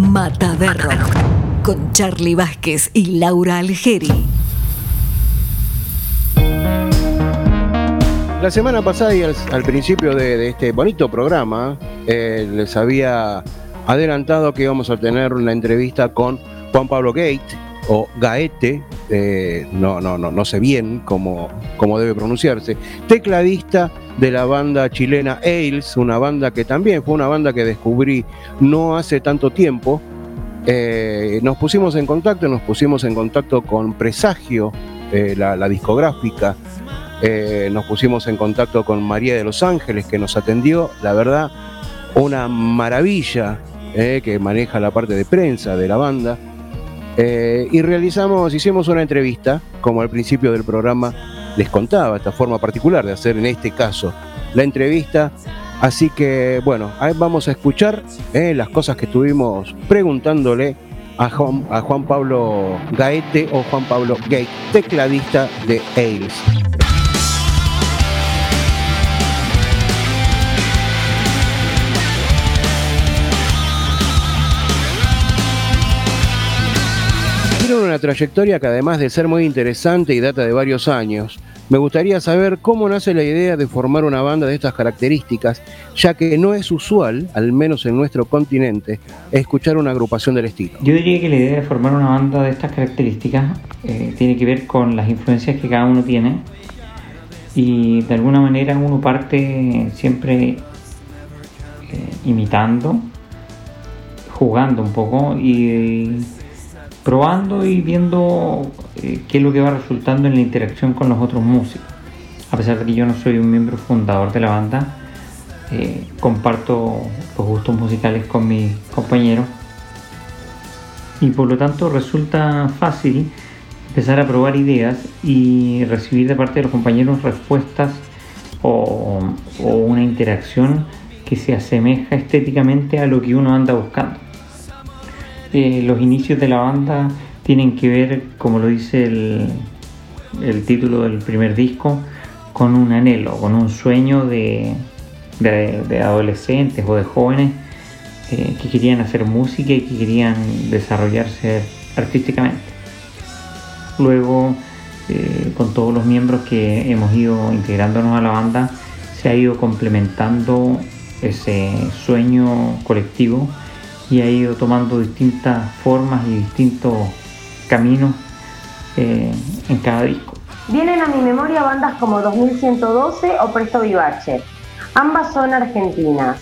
Mata de Rock con Charlie Vázquez y Laura Algeri. La semana pasada y al, principio de, este bonito programa eh, les había adelantado que íbamos a tener una entrevista con Juan Pablo Gate o Gaete, eh, no, no, no, no sé bien cómo, cómo debe pronunciarse, tecladista de la banda chilena Ailes, una banda que también fue una banda que descubrí no hace tanto tiempo. Eh, nos pusimos en contacto, nos pusimos en contacto con Presagio, eh, la, discográfica, nos pusimos en contacto con María de los Ángeles, que nos atendió, la verdad, una maravilla, que maneja la parte de prensa de la banda. Eh, y realizamos, hicimos una entrevista, como al principio del programa les contaba, esta forma particular de hacer en este caso la entrevista. Así que bueno, ahí vamos a escuchar eh, las cosas que estuvimos preguntándole a Juan, a Juan Pablo Gaete o Juan Pablo Gate, tecladista de Ailes. Trayectoria que además de ser muy interesante y data de varios años, me gustaría saber cómo nace la idea de formar una banda de estas características, ya que no es usual, al menos en nuestro continente, escuchar una agrupación del estilo. Yo diría que la idea de formar una banda de estas características eh, tiene que ver con las influencias que cada uno tiene y de alguna manera uno parte siempre eh, imitando, jugando un poco y probando y viendo eh, qué es lo que va resultando en la interacción con los otros músicos. A pesar de que yo no soy un miembro fundador de la banda, eh, comparto los gustos musicales con mis compañeros y por lo tanto resulta fácil empezar a probar ideas y recibir de parte de los compañeros respuestas o una interacción que se asemeja estéticamente a lo que uno anda buscando. Eh, los inicios de la banda tienen que ver, como lo dice el, título del primer disco, con un anhelo, con un sueño de, adolescentes o de jóvenes eh, que querían hacer música y que querían desarrollarse artísticamente. Luego, eh, con todos los miembros que hemos ido integrándonos a la banda, se ha ido complementando ese sueño colectivo y ha ido tomando distintas formas y distintos caminos eh, en cada disco. Vienen a mi memoria bandas como 2112 o Presto Vivace. Ambas son argentinas.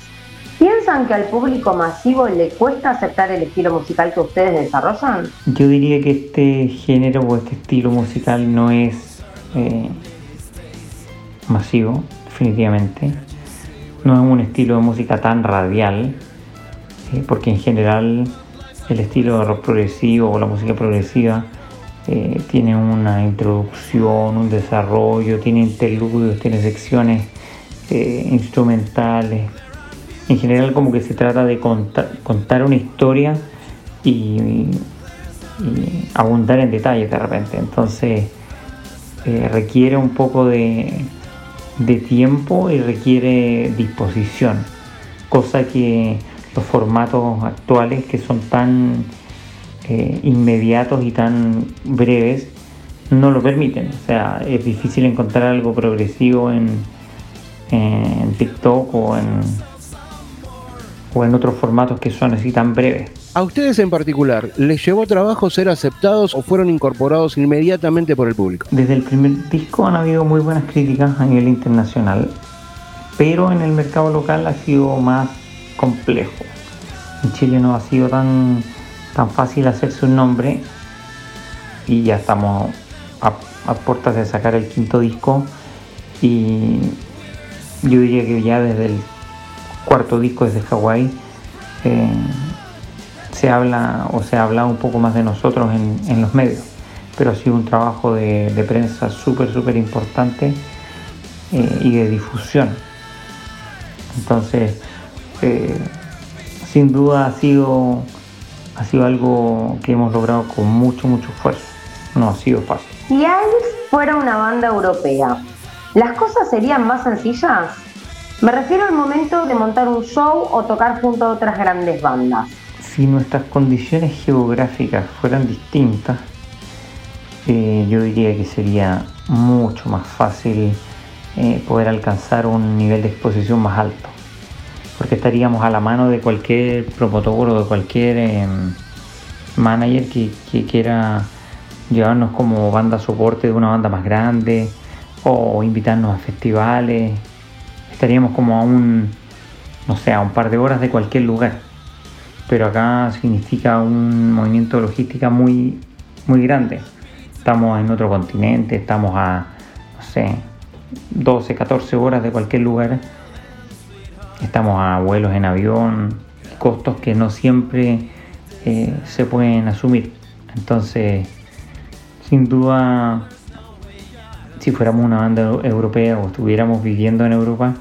¿Piensan que al público masivo le cuesta aceptar el estilo musical que ustedes desarrollan? Yo diría que este género o este estilo musical no es eh, masivo, definitivamente. No es un estilo de música tan radial eh, porque en general el estilo de rock progresivo o la música progresiva eh, tiene una introducción, un desarrollo, tiene interludios, tiene secciones eh, instrumentales. En general como que se trata de contar, una historia y, abundar en detalles de repente. Entonces requiere un poco de, de tiempo y requiere disposición, cosa que los formatos actuales que son tan eh, inmediatos y tan breves no lo permiten. O sea, es difícil encontrar algo progresivo en, en TikTok o en, o en otros formatos que son así tan breves. ¿A ustedes en particular les llevó trabajo ser aceptados o fueron incorporados inmediatamente por el público? Desde el primer disco han habido muy buenas críticas a nivel internacional, pero en el mercado local ha sido más complejo. En Chile no ha sido tan, tan fácil hacerse un nombre y ya estamos a, puertas de sacar el quinto disco y yo diría que ya desde el cuarto disco desde Hawái eh, se habla o se ha hablado un poco más de nosotros en, los medios pero ha sido un trabajo de, prensa súper súper importante eh, y de difusión entonces eh, sin duda ha sido, ha sido algo que hemos logrado con mucho, mucho esfuerzo. No ha sido fácil. Si Ice fuera una banda europea, ¿las cosas serían más sencillas? Me refiero al momento de montar un show o tocar junto a otras grandes bandas. si nuestras condiciones geográficas fueran distintas, eh, yo diría que sería mucho más fácil eh, poder alcanzar un nivel de exposición más alto, porque estaríamos a la mano de cualquier promotor o de cualquier em, manager que, quiera llevarnos como banda soporte de una banda más grande o invitarnos a festivales. Estaríamos como a un, no sé, a un par de horas de cualquier lugar. Pero acá significa un movimiento de logística muy, muy grande. Estamos en otro continente, estamos a, no sé, 12, 14 horas de cualquier lugar. Estamos a vuelos en avión, costos que no siempre eh, se pueden asumir. Entonces, sin duda, si fuéramos una banda europea o estuviéramos viviendo en Europa,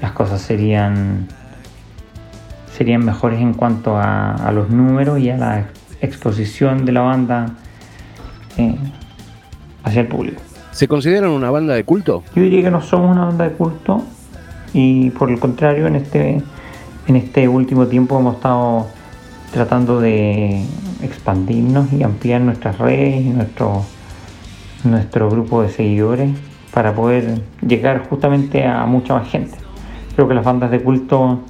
las cosas serían serían mejores en cuanto a, los números y a la exposición de la banda eh, hacia el público. ¿Se consideran una banda de culto? Yo diría que no somos una banda de culto y por el contrario en este, en este último tiempo hemos estado tratando de expandirnos y ampliar nuestras redes y nuestro, nuestro grupo de seguidores para poder llegar justamente a mucha más gente. Creo que las bandas de culto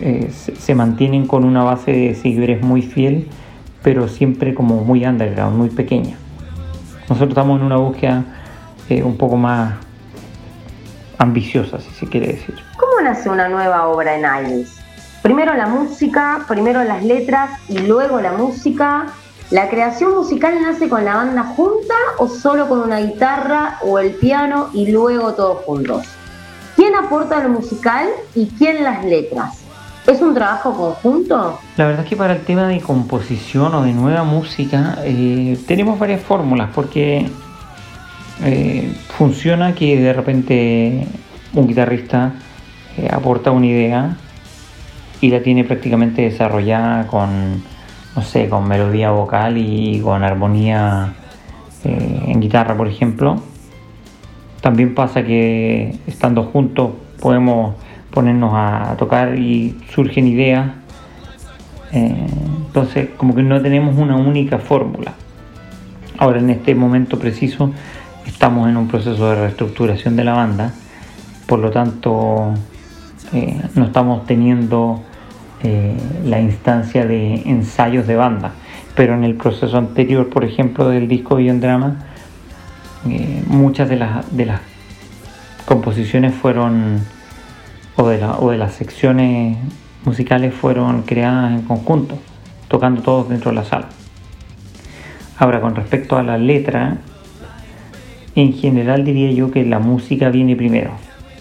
eh, se, mantienen con una base de seguidores muy fiel, pero siempre como muy underground, muy pequeña. Nosotros estamos en una búsqueda eh, un poco más ambiciosa, si se quiere decir. ¿Cómo nace una nueva obra en Iris? Primero la música, primero las letras y luego la música. ¿La creación musical nace con la banda junta o solo con una guitarra o el piano y luego todos juntos? ¿Quién aporta lo musical y quién las letras? ¿Es un trabajo conjunto? La verdad es que para el tema de composición o de nueva música eh, tenemos varias fórmulas porque eh, funciona que de repente un guitarrista eh, aporta una idea y la tiene prácticamente desarrollada con, no sé, con melodía vocal y con armonía en guitarra, por ejemplo. También pasa que estando juntos podemos ponernos a tocar y surgen ideas. Eh, entonces, como que no tenemos una única fórmula. Ahora, en este momento preciso, estamos en un proceso de reestructuración de la banda, por lo tanto, eh, no estamos teniendo eh, la instancia de ensayos de banda. Pero en el proceso anterior, por ejemplo, del disco Beyond Drama, muchas de las, de las composiciones fueron o de, o de las secciones musicales fueron creadas en conjunto, tocando todos dentro de la sala. Ahora, con respecto a la letra, en general diría yo que la música viene primero.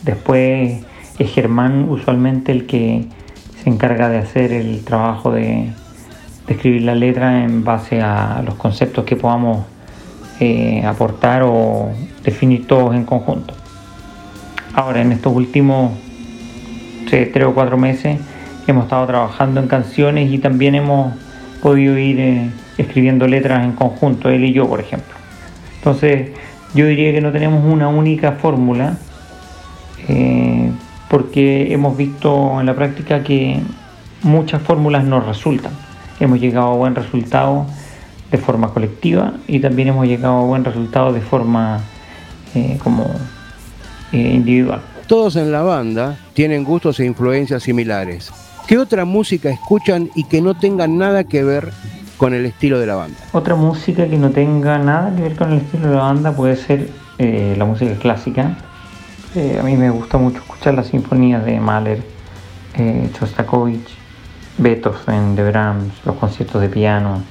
Después es Germán usualmente el que se encarga de hacer el trabajo de, escribir la letra en base a los conceptos que podamos eh, aportar o definir todos en conjunto. Ahora, en estos últimos tres o cuatro meses hemos estado trabajando en canciones y también hemos podido ir eh, escribiendo letras en conjunto, él y yo, por ejemplo. Entonces, yo diría que no tenemos una única fórmula, eh, porque hemos visto en la práctica que muchas fórmulas no resultan. Hemos llegado a buen resultado de forma colectiva y también hemos llegado a buen resultado de forma eh, como individual. Todos en la banda tienen gustos e influencias similares. ¿Qué otra música escuchan y que no tenga nada que ver con el estilo de la banda? Otra música que no tenga nada que ver con el estilo de la banda puede ser eh, la música clásica. Eh, a mí me gusta mucho escuchar las sinfonías de Mahler, eh, Beethoven, de Brahms, los conciertos de piano.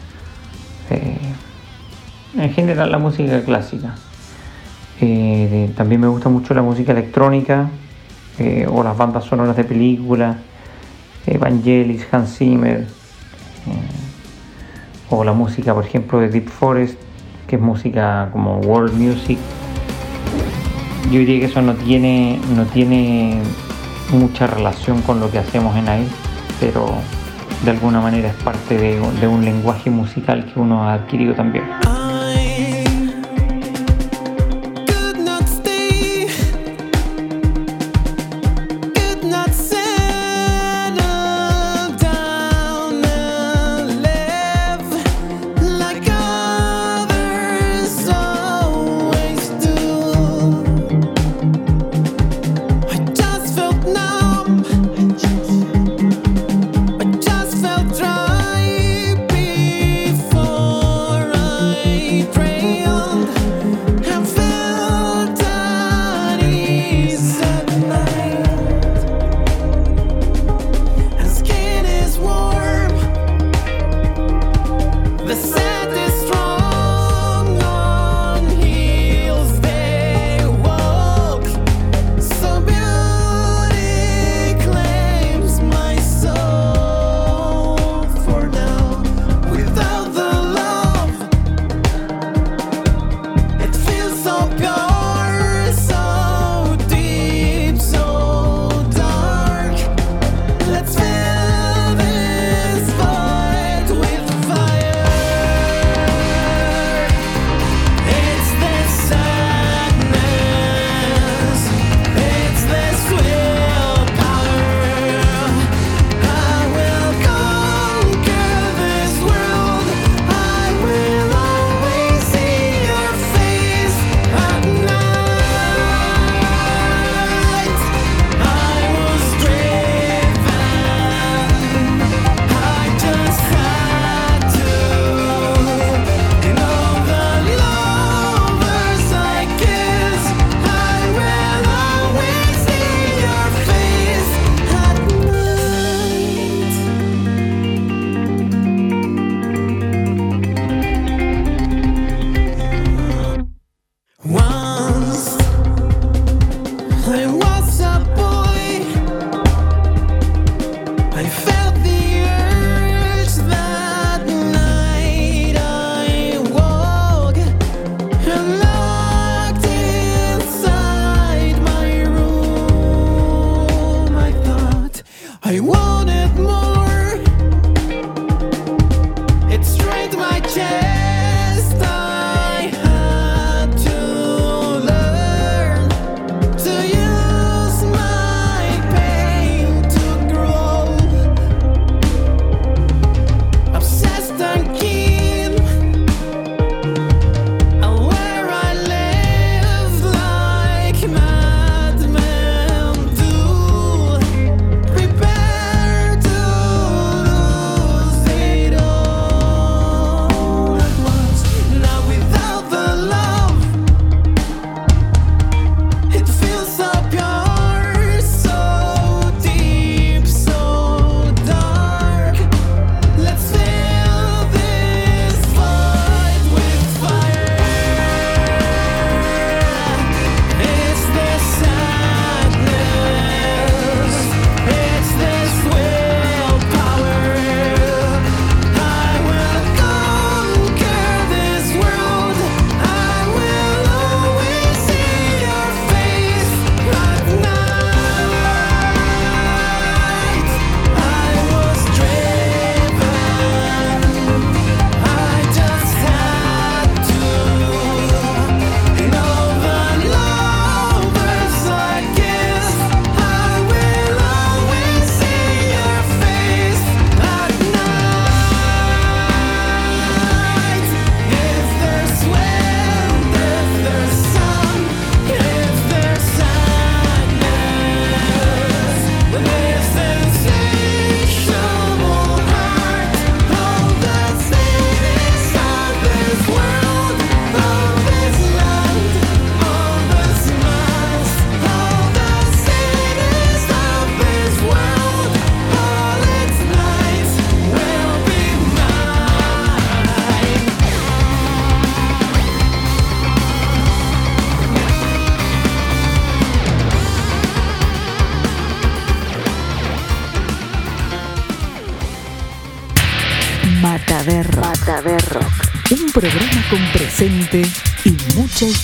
en general la música clásica. Eh, también me gusta mucho la música electrónica eh, o las bandas sonoras de películas, Evangelis, Hans Zimmer, eh, o la música, por ejemplo, de Deep Forest, que es música como world music. Yo diría que eso no tiene, no tiene mucha relación con lo que hacemos en ahí, pero de alguna manera es parte de, de un lenguaje musical que uno ha adquirido también.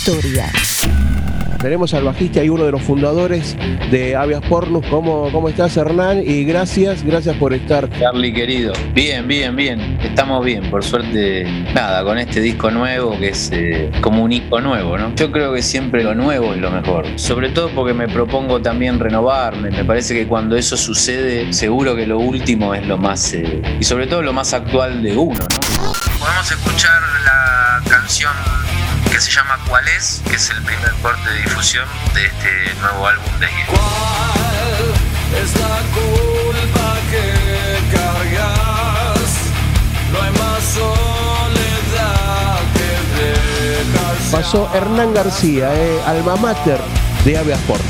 Historia. Tenemos al bajista y uno de los fundadores de Avias Pornus. ¿Cómo, ¿Cómo estás, Hernán? Y gracias, gracias por estar. Charlie, querido. Bien, bien, bien. Estamos bien, por suerte. Nada, con este disco nuevo que es eh, como un hijo nuevo, ¿no? Yo creo que siempre lo nuevo es lo mejor. Sobre todo porque me propongo también renovarme. Me parece que cuando eso sucede, seguro que lo último es lo más. Eh, y sobre todo lo más actual de uno, ¿no? Podemos escuchar la canción que se llama ¿Cuál es? que es el primer corte de difusión de este nuevo álbum de Guille. ¿Cuál es la culpa que cargas? No hay más soledad que dejar. Pasó Hernán García, eh, alma mater de Avias Pornus.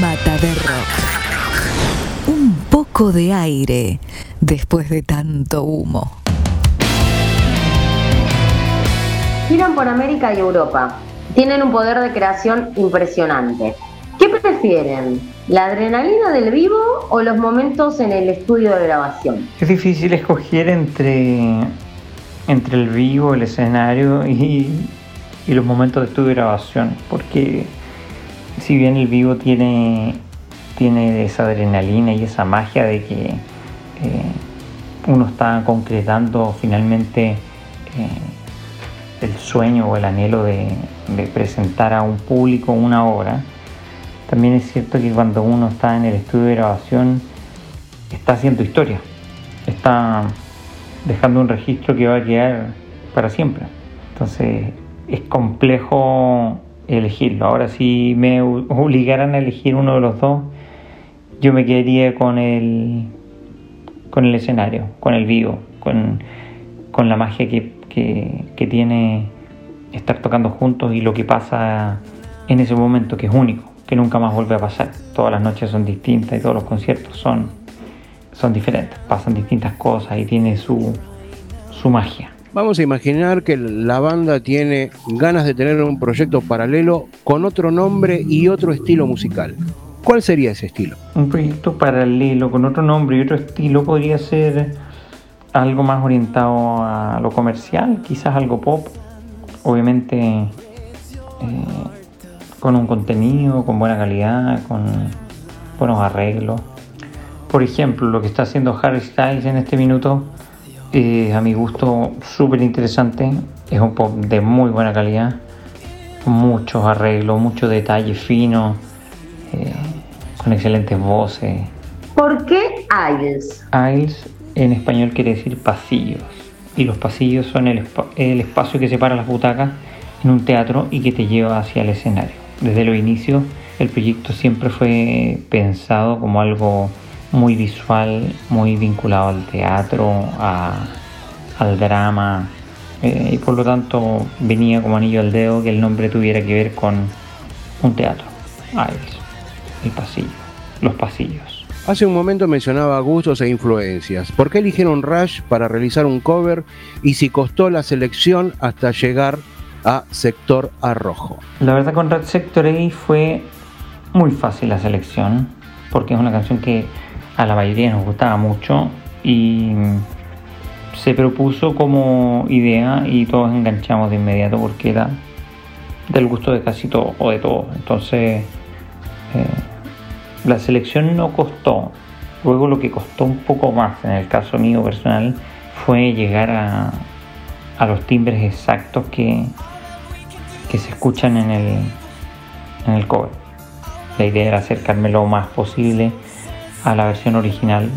Mataderro. Un poco de aire después de tanto humo. Giran por América y Europa. Tienen un poder de creación impresionante. ¿Qué prefieren? ¿La adrenalina del vivo o los momentos en el estudio de grabación? Es difícil escoger entre, entre el vivo, el escenario y, los momentos de estudio de grabación, porque si bien el vivo tiene, tiene esa adrenalina y esa magia de que eh, uno está concretando finalmente eh, el sueño o el anhelo de, presentar a un público una obra, también es cierto que cuando uno está en el estudio de grabación está haciendo historia, está dejando un registro que va a quedar para siempre. Entonces es complejo elegirlo. Ahora si me obligaran a elegir uno de los dos, yo me quedaría con el con el escenario, con el vivo, con, con la magia que, que, que tiene estar tocando juntos y lo que pasa en ese momento que es único, que nunca más vuelve a pasar. Todas las noches son distintas y todos los conciertos son, son diferentes, pasan distintas cosas y tiene su, su magia. Vamos a imaginar que la banda tiene ganas de tener un proyecto paralelo con otro nombre y otro estilo musical. ¿Cuál sería ese estilo? Un proyecto paralelo con otro nombre y otro estilo podría ser algo más orientado a lo comercial, quizás algo pop, obviamente eh, con un contenido, con buena calidad, con buenos arreglos. Por ejemplo, lo que está haciendo Harry Styles en este minuto, eh, a mi gusto, súper interesante. Es un pop de muy buena calidad, muchos arreglos, mucho detalle fino, eh, con excelentes voces. ¿Por qué Isles? En español quiere decir pasillos. Y los pasillos son el, espa- el espacio que separa las butacas en un teatro y que te lleva hacia el escenario. Desde los inicios el proyecto siempre fue pensado como algo muy visual, muy vinculado al teatro, al drama. eh, y por lo tanto venía como anillo al dedo que el nombre tuviera que ver con un teatro. Aisles, el pasillo, los pasillos. Hace un momento mencionaba gustos e influencias. ¿Por qué eligieron Rush para realizar un cover y si costó la selección hasta llegar a Sector Arrojo? La verdad con Red Sector A fue muy fácil la selección, porque es una canción que a la mayoría nos gustaba mucho y se propuso como idea y todos enganchamos de inmediato porque era del gusto de casi todo o de todo. Entonces eh, la selección no costó. Luego lo que costó un poco más en el caso mío personal fue llegar a, los timbres exactos que, que se escuchan en el, en el cover. La idea era acercarme lo más posible a la versión original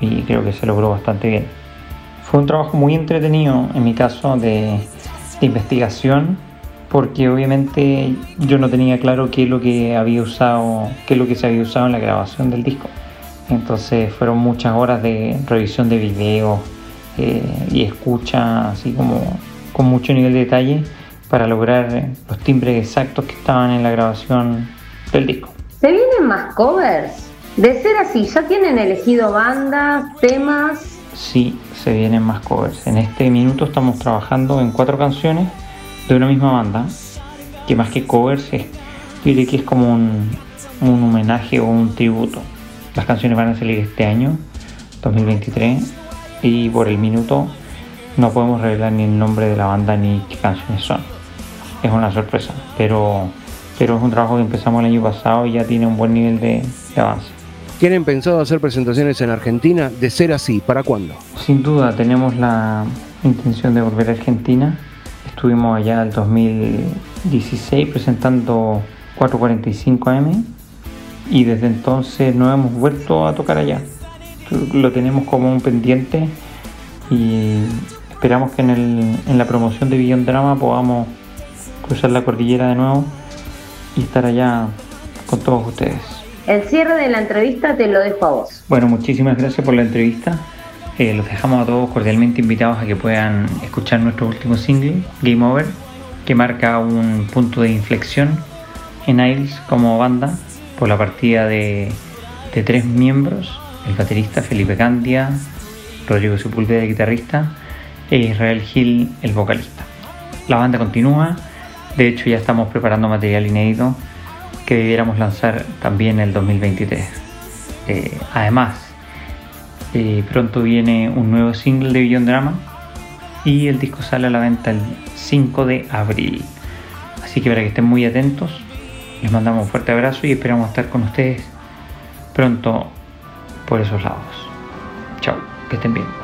y creo que se logró bastante bien. Fue un trabajo muy entretenido en mi caso de investigación porque obviamente yo no tenía claro qué es lo que había usado, qué es lo que se había usado en la grabación del disco. Entonces fueron muchas horas de revisión de videos eh, y escucha así como con mucho nivel de detalle para lograr los timbres exactos que estaban en la grabación del disco. ¿Se vienen más covers? De ser así, ¿ya tienen elegido bandas, temas? Sí, se vienen más covers. En este minuto estamos trabajando en cuatro canciones de una misma banda, que más que covers es, yo diría que es como un, un homenaje o un tributo. Las canciones van a salir este año, 2023, y por el minuto no podemos revelar ni el nombre de la banda ni qué canciones son. Es una sorpresa, pero, pero es un trabajo que empezamos el año pasado y ya tiene un buen nivel de, de avance. ¿Tienen pensado hacer presentaciones en Argentina? De ser así, ¿para cuándo? Sin duda, tenemos la intención de volver a Argentina. Estuvimos allá el 2016 presentando 445M y desde entonces no hemos vuelto a tocar allá. Lo tenemos como un pendiente y esperamos que en, el- en la promoción de Beyond Drama podamos cruzar la cordillera de nuevo y estar allá con todos ustedes. El cierre de la entrevista te lo dejo a vos. Bueno, muchísimas gracias por la entrevista. Eh, los dejamos a todos cordialmente invitados a que puedan escuchar nuestro último single, Game Over, que marca un punto de inflexión en Ails como banda por la partida de, de tres miembros, el baterista Felipe Candia, Rodrigo Sepúlveda, el guitarrista, e Israel Gil, el vocalista. La banda continúa, de hecho ya estamos preparando material inédito que debiéramos lanzar también el 2023. Eh, además, eh, pronto viene un nuevo single de Beyond Drama y el disco sale a la venta el 5 de abril. Así que para que estén muy atentos, les mandamos un fuerte abrazo y esperamos estar con ustedes pronto por esos lados. Chao, que estén bien.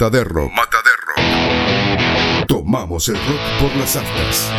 Mataderro. Mataderro. Tomamos el rock por las aftas.